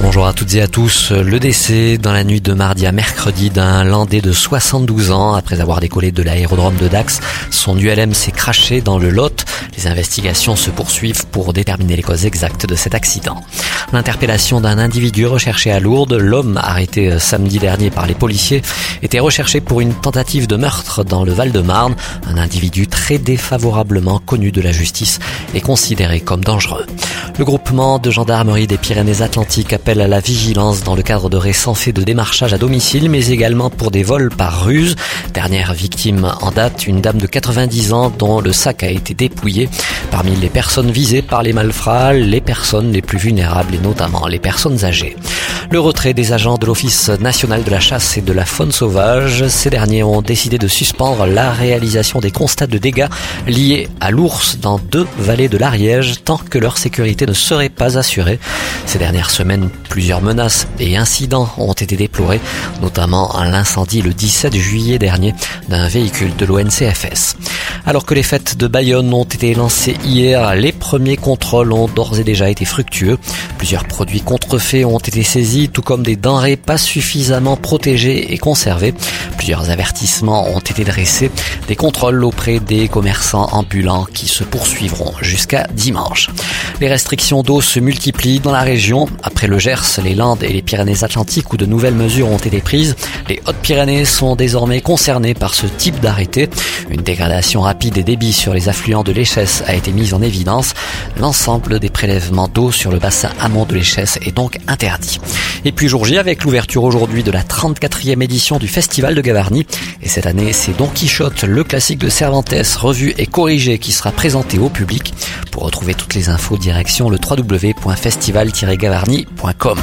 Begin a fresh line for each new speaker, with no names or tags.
Bonjour à toutes et à tous. Le décès dans la nuit de mardi à mercredi d'un Landais de 72 ans après avoir décollé de l'aérodrome de Dax. Son ULM s'est craché dans le Lot. Les investigations se poursuivent pour déterminer les causes exactes de cet accident. L'interpellation d'un individu recherché à Lourdes, l'homme arrêté samedi dernier par les policiers, était recherché pour une tentative de meurtre dans le Val-de-Marne. Un individu très défavorablement connu de la justice et considéré comme dangereux. Le groupement de gendarmerie des Pyrénées-Atlantiques appelle à la vigilance dans le cadre de récents faits de démarchage à domicile, mais également pour des vols par ruse. Dernière victime en date, une dame de 90 ans dont le sac a été dépouillé. Parmi les personnes visées par les malfrats, les personnes les plus vulnérables et notamment les personnes âgées. Le retrait des agents de l'Office national de la chasse et de la faune sauvage, ces derniers ont décidé de suspendre la réalisation des constats de dégâts liés à l'ours dans deux vallées de l'Ariège tant que leur sécurité ne serait pas assurée. Ces dernières semaines, plusieurs menaces et incidents ont été déplorés, notamment l'incendie le 17 juillet dernier d'un véhicule de l'ONCFS. Alors que les fêtes de Bayonne ont été lancées hier, les premiers contrôles ont d'ores et déjà été fructueux. Plusieurs produits contrefaits ont été saisis, tout comme des denrées pas suffisamment protégées et conservées. Plusieurs avertissements ont été dressés, des contrôles auprès des commerçants ambulants qui se poursuivront jusqu'à dimanche. Les restrictions d'eau se multiplient dans la région. Après le Gers, les Landes et les Pyrénées-Atlantiques où de nouvelles mesures ont été prises, les Hautes-Pyrénées sont désormais concernées par ce type d'arrêté. Une dégradation rapide des débits sur les affluents de l'Échesse a été mise en évidence. L'ensemble des prélèvements d'eau sur le bassin amont de l'Échesse est donc interdit. Et puis jour J avec l'ouverture aujourd'hui de la 34e édition du Festival de Gavarnie. Et cette année, c'est Don Quichotte, le classique de Cervantes, revu et corrigé, qui sera présenté au public. Pour retrouver toutes les infos, direction le www.festival-gavarnie.com.